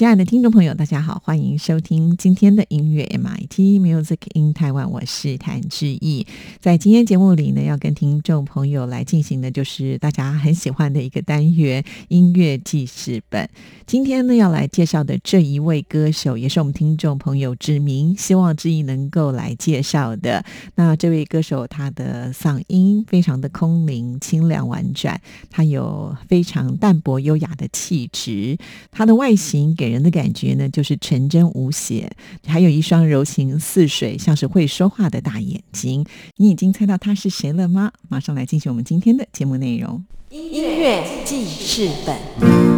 亲爱的听众朋友，大家好，欢迎收听今天的音乐 MIT Music in Taiwan，我是谭志毅。在今天节目里呢，要跟听众朋友来进行的就是大家很喜欢的一个单元——音乐记事本。今天呢，要来介绍的这一位歌手，也是我们听众朋友指名希望志毅能够来介绍的。那这位歌手，他的嗓音非常的空灵、清凉、婉转，他有非常淡泊优雅的气质，他的外形给人的感觉呢，就是纯真无邪，还有一双柔情似水、像是会说话的大眼睛。你已经猜到他是谁了吗？马上来进行我们今天的节目内容。音乐记事本。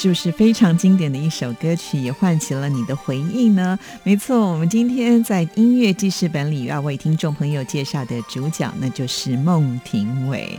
是不是非常经典的一首歌曲，也唤起了你的回忆呢？没错，我们今天在音乐记事本里要为听众朋友介绍的主角，那就是孟庭苇。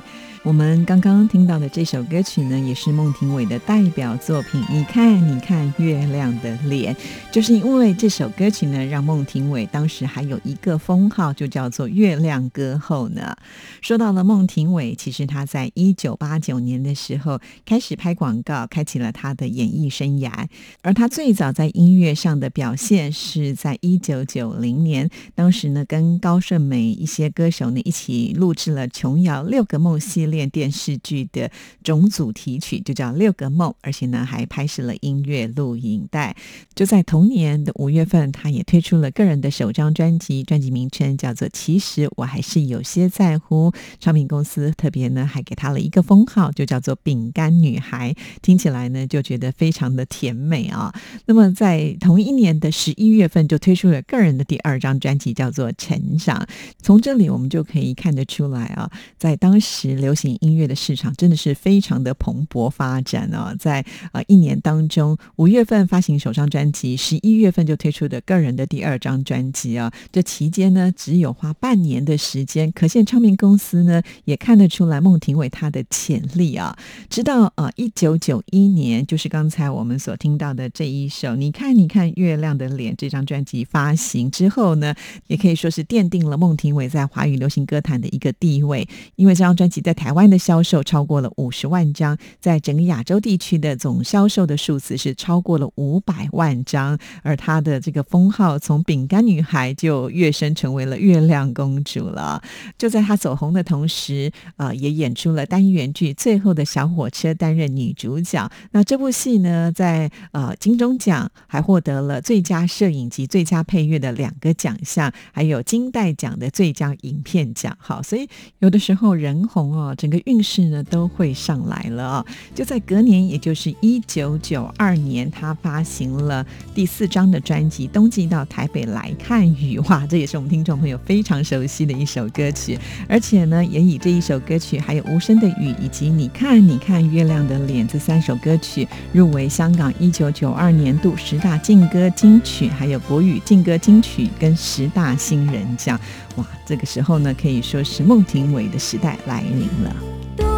我们刚刚听到的这首歌曲呢，也是孟庭苇的代表作品。你看，你看月亮的脸，就是因为这首歌曲呢，让孟庭苇当时还有一个封号，就叫做“月亮歌后”呢。说到了孟庭苇，其实她在一九八九年的时候开始拍广告，开启了她的演艺生涯。而她最早在音乐上的表现是在一九九零年，当时呢，跟高胜美一些歌手呢一起录制了琼瑶六个梦系列。电视剧的总主题曲就叫《六个梦》，而且呢还拍摄了音乐录影带。就在同年的五月份，他也推出了个人的首张专辑，专辑名称叫做《其实我还是有些在乎》。唱片公司特别呢还给他了一个封号，就叫做“饼干女孩”，听起来呢就觉得非常的甜美啊。那么在同一年的十一月份，就推出了个人的第二张专辑，叫做《成长》。从这里我们就可以看得出来啊，在当时流行音乐的市场真的是非常的蓬勃发展哦，在呃一年当中，五月份发行首张专辑，十一月份就推出的个人的第二张专辑啊，这期间呢只有花半年的时间，可见唱片公司呢也看得出来孟庭苇她的潜力啊。直到呃一九九一年，就是刚才我们所听到的这一首《你看你看月亮的脸》这张专辑发行之后呢，也可以说是奠定了孟庭苇在华语流行歌坛的一个地位，因为这张专辑在台台湾。的销售超过了五十万张，在整个亚洲地区的总销售的数字是超过了五百万张，而她的这个封号从饼干女孩就跃升成为了月亮公主了。就在她走红的同时，呃，也演出了单元剧《最后的小火车》，担任女主角。那这部戏呢，在呃金钟奖还获得了最佳摄影及最佳配乐的两个奖项，还有金代奖的最佳影片奖。好，所以有的时候人红哦，整个。运势呢都会上来了啊！就在隔年，也就是一九九二年，他发行了第四张的专辑《冬季到台北来看雨》。哇，这也是我们听众朋友非常熟悉的一首歌曲，而且呢，也以这一首歌曲，还有《无声的雨》以及《你看你看月亮的脸》这三首歌曲，入围香港一九九二年度十大劲歌金曲，还有国语劲歌金曲跟十大新人奖。哇，这个时候呢，可以说是孟庭苇的时代来临了。对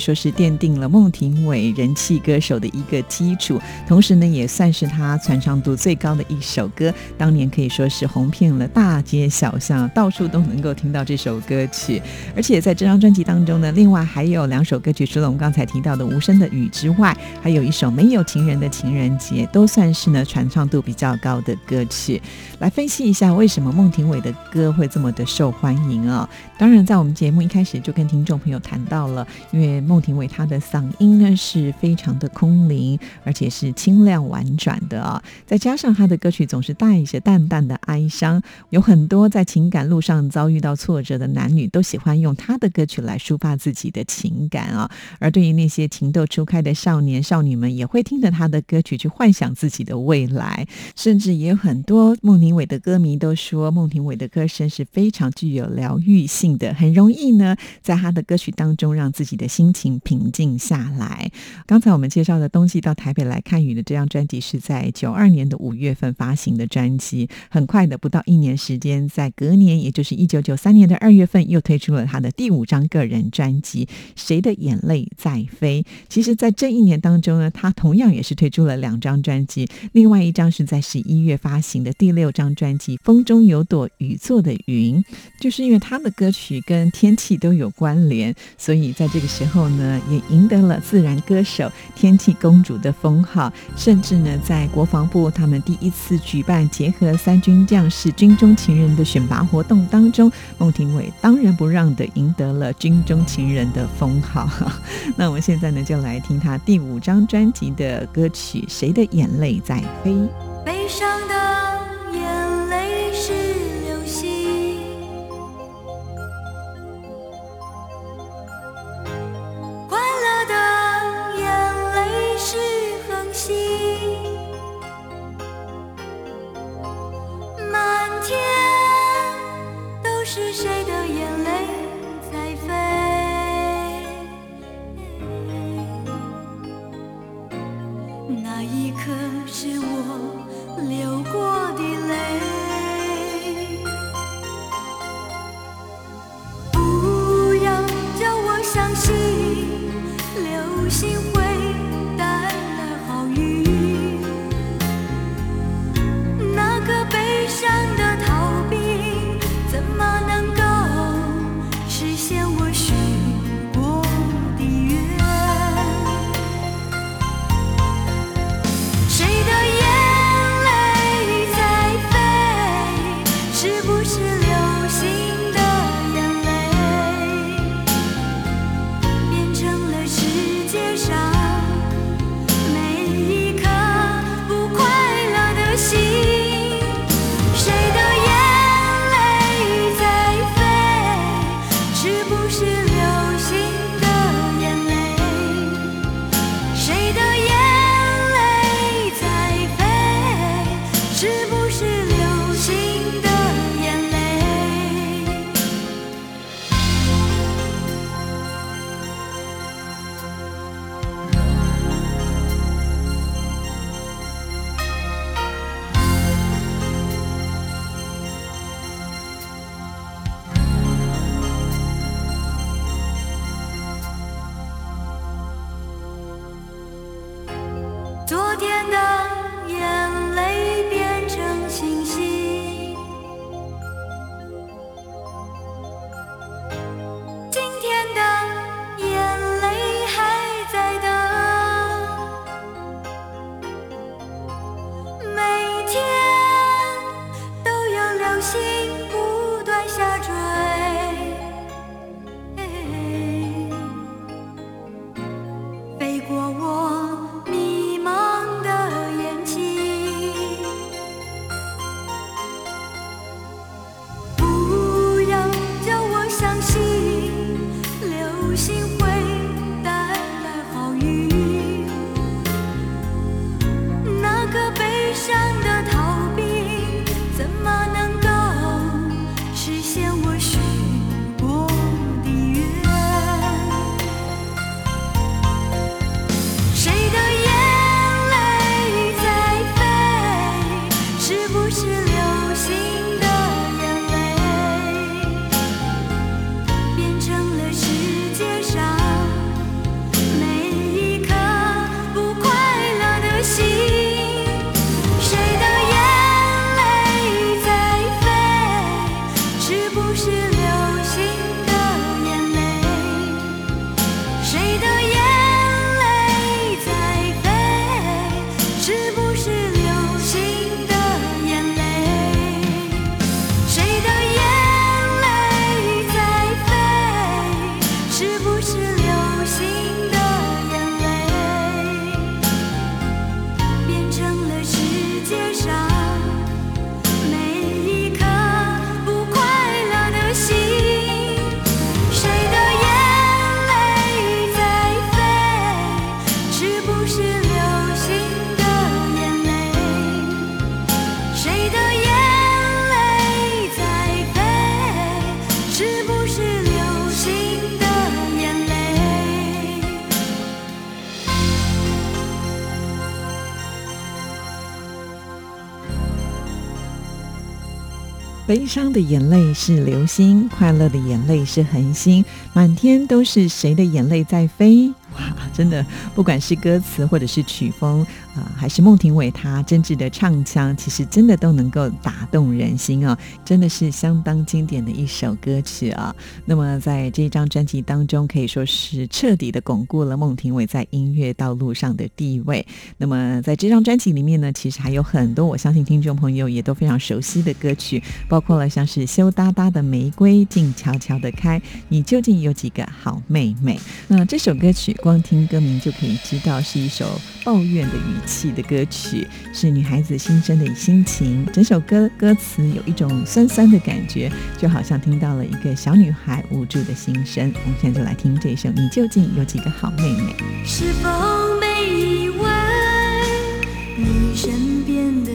说是奠定了孟庭苇人气歌手的一个基础，同时呢，也算是他传唱度最高的一首歌。当年可以说是红遍了大街小巷，到处都能够听到这首歌曲。而且在这张专辑当中呢，另外还有两首歌曲，除了我们刚才提到的《无声的雨》之外，还有一首《没有情人的情人节》，都算是呢传唱度比较高的歌曲。来分析一下为什么孟庭苇的歌会这么的受欢迎啊？当然，在我们节目一开始就跟听众朋友谈到了，因为孟庭苇她的嗓音呢是非常的空灵，而且是清亮婉转的啊，再加上她的歌曲总是带着淡淡的哀伤，有很多在情感路上遭遇到挫折的男女都喜欢用她的歌曲来抒发自己的情感啊，而对于那些情窦初开的少年少女们，也会听着她的歌曲去幻想自己的未来，甚至也有很多孟庭苇的歌迷都说，孟庭苇的歌声是非常具有疗愈性的，很容易呢。在他的歌曲当中，让自己的心情请平静下来。刚才我们介绍的《冬季到台北来看雨》的这张专辑，是在九二年的五月份发行的专辑。很快的，不到一年时间，在隔年，也就是一九九三年的二月份，又推出了他的第五张个人专辑《谁的眼泪在飞》。其实，在这一年当中呢，他同样也是推出了两张专辑，另外一张是在十一月发行的第六张专辑《风中有朵雨做的云》，就是因为他的歌曲跟天气。都有关联，所以在这个时候呢，也赢得了自然歌手、天气公主的封号。甚至呢，在国防部他们第一次举办结合三军将士、军中情人的选拔活动当中，孟庭苇当仁不让的赢得了军中情人的封号。那我们现在呢，就来听他第五张专辑的歌曲《谁的眼泪在飞》。悲伤的是谁的眼泪在飞？那一刻是我流过悲伤的眼泪是流星，快乐的眼泪是恒星，满天都是谁的眼泪在飞？哇，真的，不管是歌词或者是曲风啊、还是孟庭苇她真挚的唱腔，其实真的都能够打动人心哦，真的是相当经典的一首歌曲啊。那么在这张专辑当中，可以说是彻底的巩固了孟庭苇在音乐道路上的地位。那么在这张专辑里面呢，其实还有很多我相信听众朋友也都非常熟悉的歌曲，包括了像是羞答答的玫瑰，静悄悄的开，你究竟有几个好妹妹？那这首歌曲光听歌名就可以知道是一首抱怨的语气的歌曲，是女孩子心声的心情。整首歌歌词有一种酸酸的感觉，就好像听到了一个小女孩无助的心声。我们现在就来听这首《你究竟有几个好妹妹》。是否没以为你身边的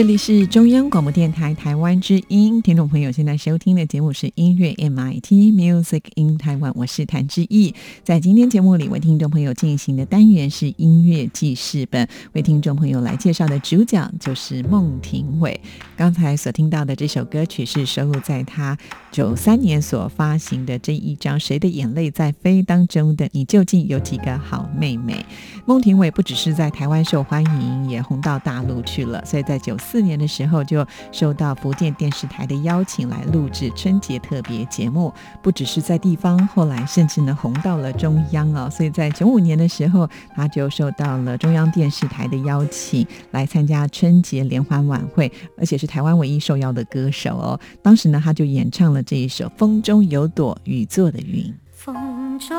这里是中央广播电台台湾之音，听众朋友现在收听的节目是音乐 MIT Music in Taiwan，我是谭志毅。在今天节目里，为听众朋友进行的单元是音乐记事本，为听众朋友来介绍的主角就是孟庭苇。刚才所听到的这首歌曲是收录在他九三年所发行的这一张《谁的眼泪在飞》当中的。你究竟有几个好妹妹？孟庭苇不只是在台湾受欢迎，也红到大陆去了。所以在九四年的时候，就受到福建电视台的邀请来录制春节特别节目。不只是在地方，后来甚至呢红到了中央哦。所以在九五年的时候，他就受到了中央电视台的邀请来参加春节联欢晚会，而且是台湾唯一受邀的歌手哦。当时呢，他就演唱了这一首《风中有朵雨做的云》。风中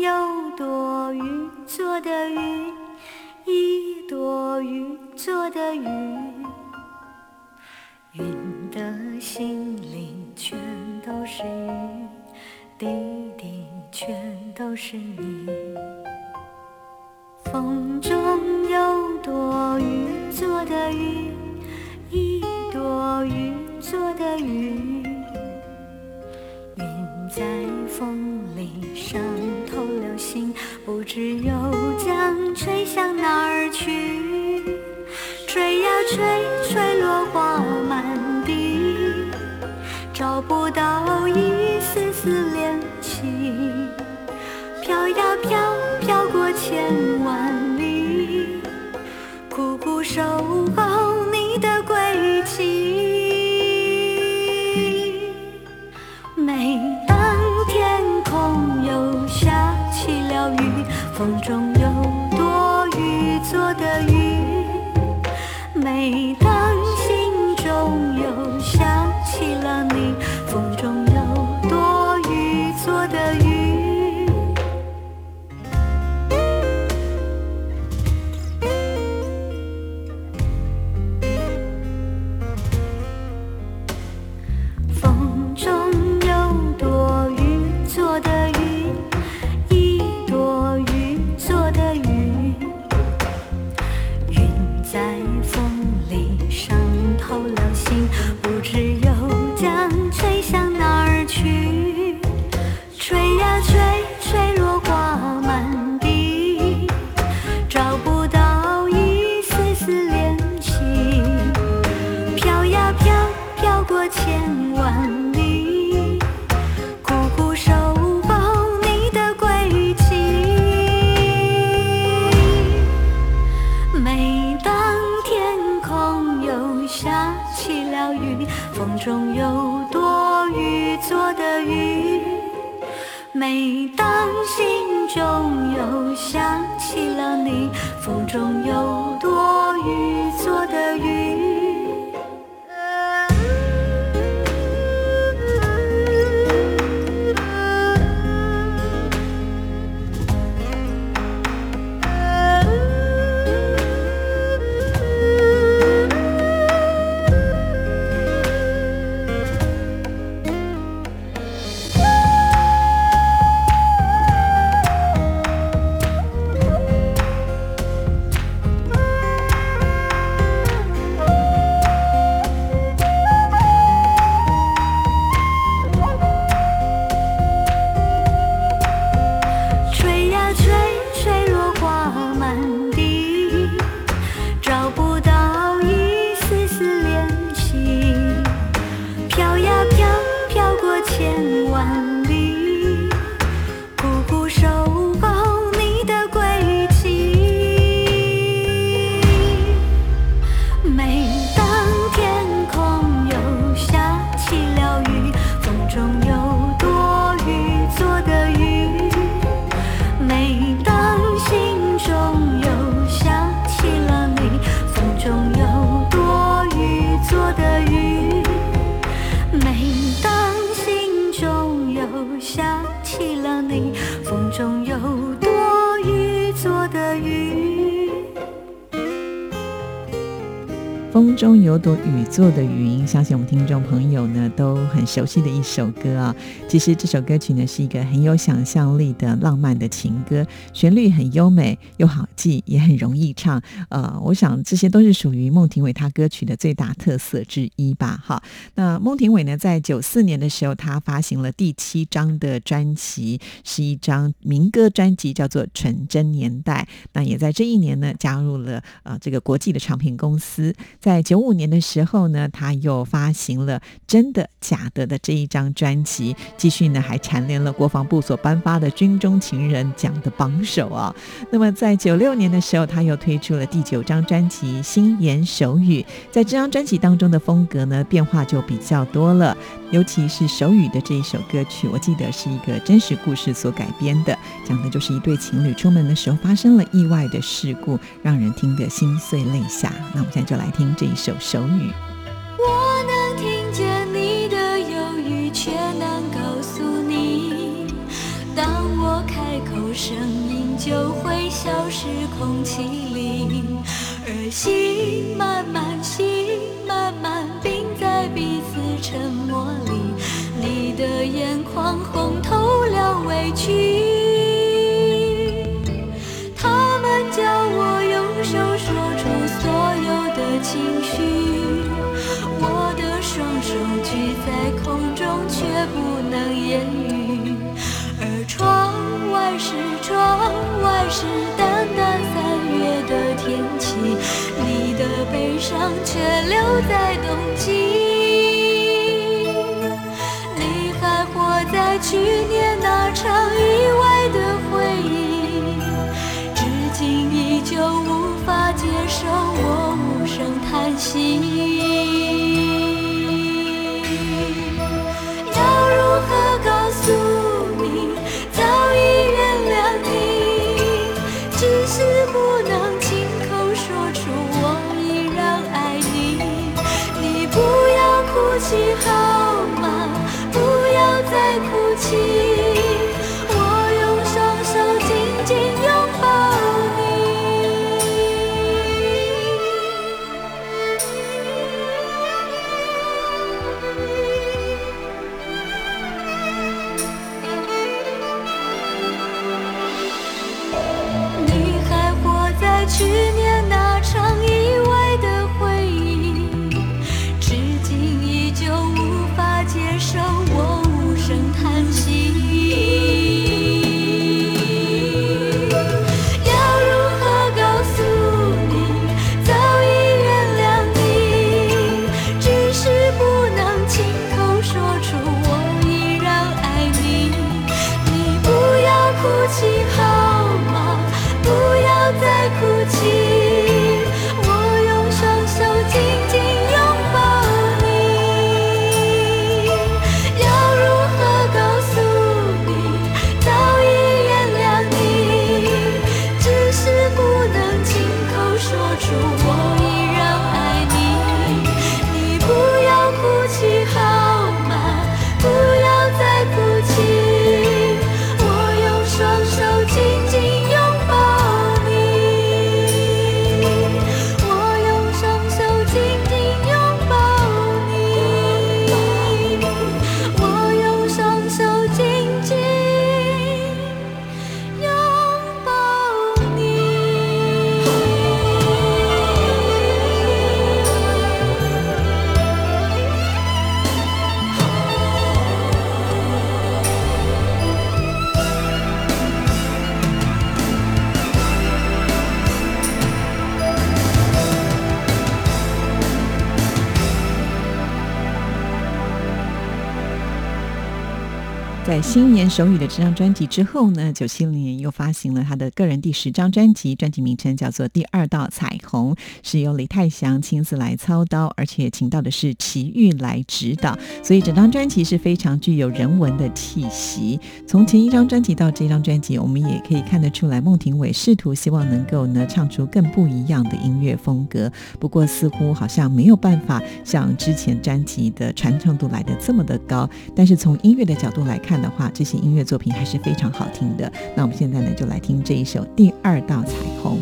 有朵雨做的云，一朵雨做的云，云的心里全都是雨，滴滴全都是你。风中有朵雨做的云，一朵雨做的云。云在风里伤透了心，不知又将吹向哪儿去？吹呀吹，吹落花，找不到一丝丝怜惜。飘呀飘，飘过千万里，苦苦守候你的归期。每当天空又下起了雨，风中有朵雨做的云。每做的语音，相信我们听众朋友很熟悉的一首歌啊。其实这首歌曲呢是一个很有想象力的浪漫的情歌，旋律很优美又好记，也很容易唱。呃，我想这些都是属于孟庭苇她歌曲的最大特色之一吧。哈，那孟庭苇呢，在九四年的时候，她发行了第七张的专辑，是一张民歌专辑，叫做《纯真年代》。那也在这一年呢，加入了呃这个国际的唱片公司。在九五年的时候呢，他又发行了《真的假德》的这一张专辑，继续呢还蝉联了国防部所颁发的军中情人奖的榜首啊。那么在九六年的时候，他又推出了第九张专辑《心言手语》。在这张专辑当中的风格呢变化就比较多了，尤其是手语的这一首歌曲，我记得是一个真实故事所改编的，讲的就是一对情侣出门的时候发生了意外的事故，让人听得心碎泪下。那我们现在就来听。这一首手语，声音就会消失空气里，而心慢慢，心慢慢冰在彼此沉默里。你的眼眶红透了委屈，他们叫我用手说出所有的。情绪，我的双手举在空中，却不能言语。是窗外是淡淡三月的天气，你的悲伤却留在冬季。你还活在去年那场意外的回忆，至今依旧无法接受我无声。叹息，今年手语的这张专辑之后呢，九七年又发行了他的个人第十张专辑，专辑名称叫做《第二道彩虹》，是由李泰祥亲自来操刀，而且请到的是齐豫来指导，所以整张专辑是非常具有人文的气息。从前一张专辑到这张专辑，我们也可以看得出来，孟庭苇试图希望能够呢唱出更不一样的音乐风格，不过似乎好像没有办法像之前专辑的传唱度来的这么的高。但是从音乐的角度来看，的话，这些音乐作品还是非常好听的。那我们现在呢，就来听这一首《第二道彩虹》。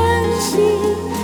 关心。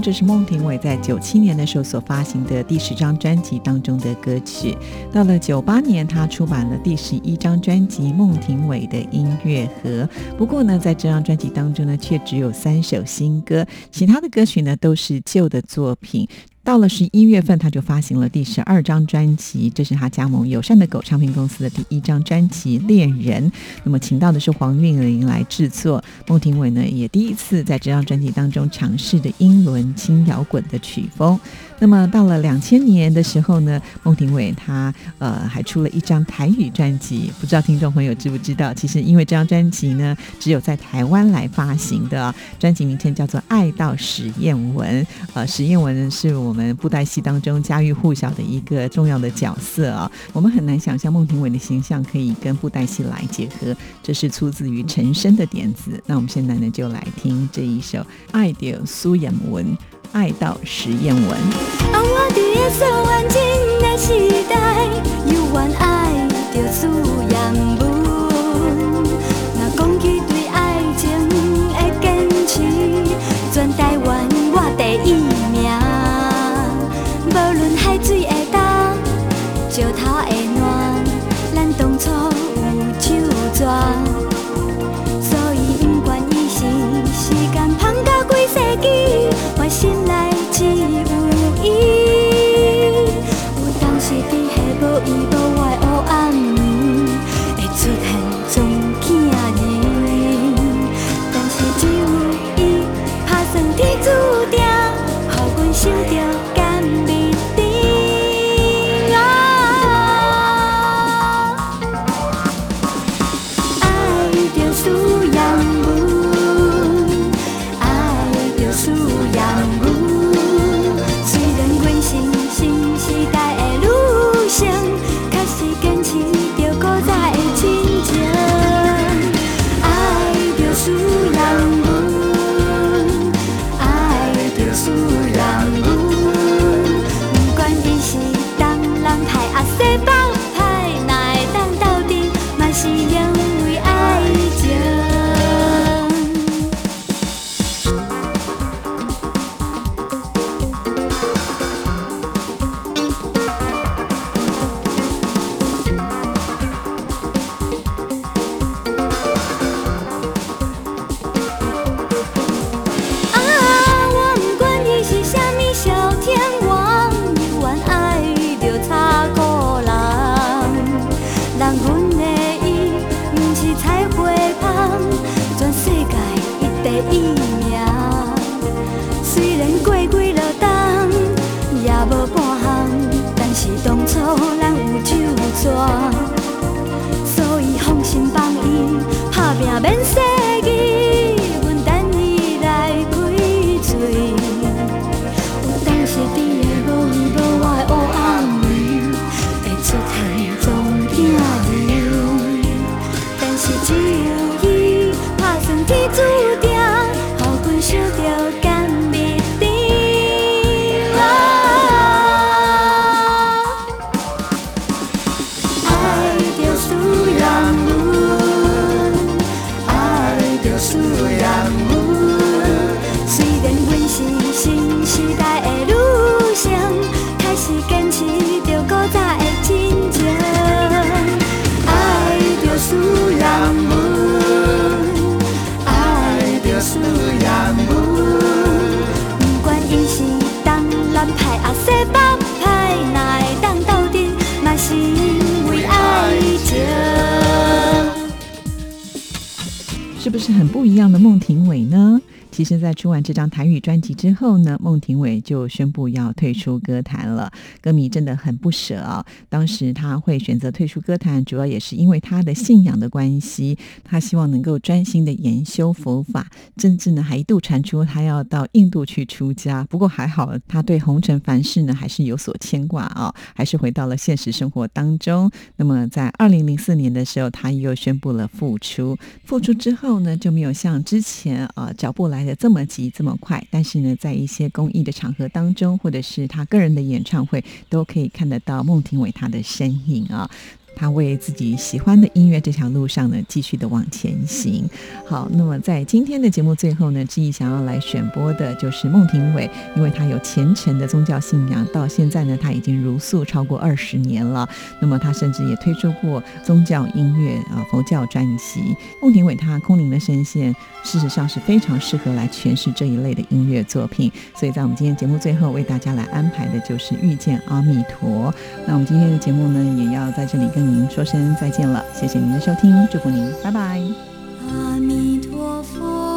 这是孟庭苇在九七年的时候所发行的第十张专辑当中的歌曲。到了九八年，他出版了第十一张专辑《孟庭苇的音乐盒》。不过呢，在这张专辑当中呢，却只有三首新歌，其他的歌曲呢都是旧的作品。到了十一月份，他就发行了第十二张专辑，这是他加盟友善的狗唱片公司的第一张专辑《恋人》。那么，请到的是黄韵玲来制作。孟庭苇呢，也第一次在这张专辑当中尝试的英伦轻摇滚的曲风。那么，到了两千年的时候呢，孟庭苇她呃还出了一张台语专辑，不知道听众朋友知不知道？其实因为这张专辑呢，只有在台湾来发行的，专辑名称叫做《爱到史艳文》。呃，史艳文是我们布袋戏当中家喻户晓的一个重要的角色啊。我们很难想象孟庭苇的形象可以跟布袋戏来结合，这是出自于陈升的点子。那我们现在呢，就来听这一首《爱到苏艳文》。爱到实验文。让，我伫个说完情的时代，犹原爱着苏其实，在出完这张台语专辑之后呢，孟庭苇就宣布要退出歌坛了。歌迷真的很不舍啊！当时他会选择退出歌坛，主要也是因为他的信仰的关系，他希望能够专心的研修佛法，甚至呢还一度传出他要到印度去出家。不过还好，他对红尘凡事呢还是有所牵挂啊，还是回到了现实生活当中。那么在二零零四年的时候，他又宣布了复出。复出之后呢，就没有像之前呃脚步来的这么急这么快，但是呢，在一些公益的场合当中，或者是他个人的演唱会，都可以看得到孟庭苇他的身影啊。他为自己喜欢的音乐这条路上呢，继续的往前行。好，那么在今天的节目最后呢，志毅想要来选播的就是孟庭苇，因为他有虔诚的宗教信仰，到现在呢，他已经如素超过二十年了。那么他甚至也推出过宗教音乐啊佛教专辑。孟庭苇他空灵的声线，事实上是非常适合来诠释这一类的音乐作品。所以在我们今天节目最后为大家来安排的就是遇见阿弥陀。那我们今天的节目呢，也要在这里跟跟您说声再见了谢谢您的收听祝福您拜拜。阿弥陀佛。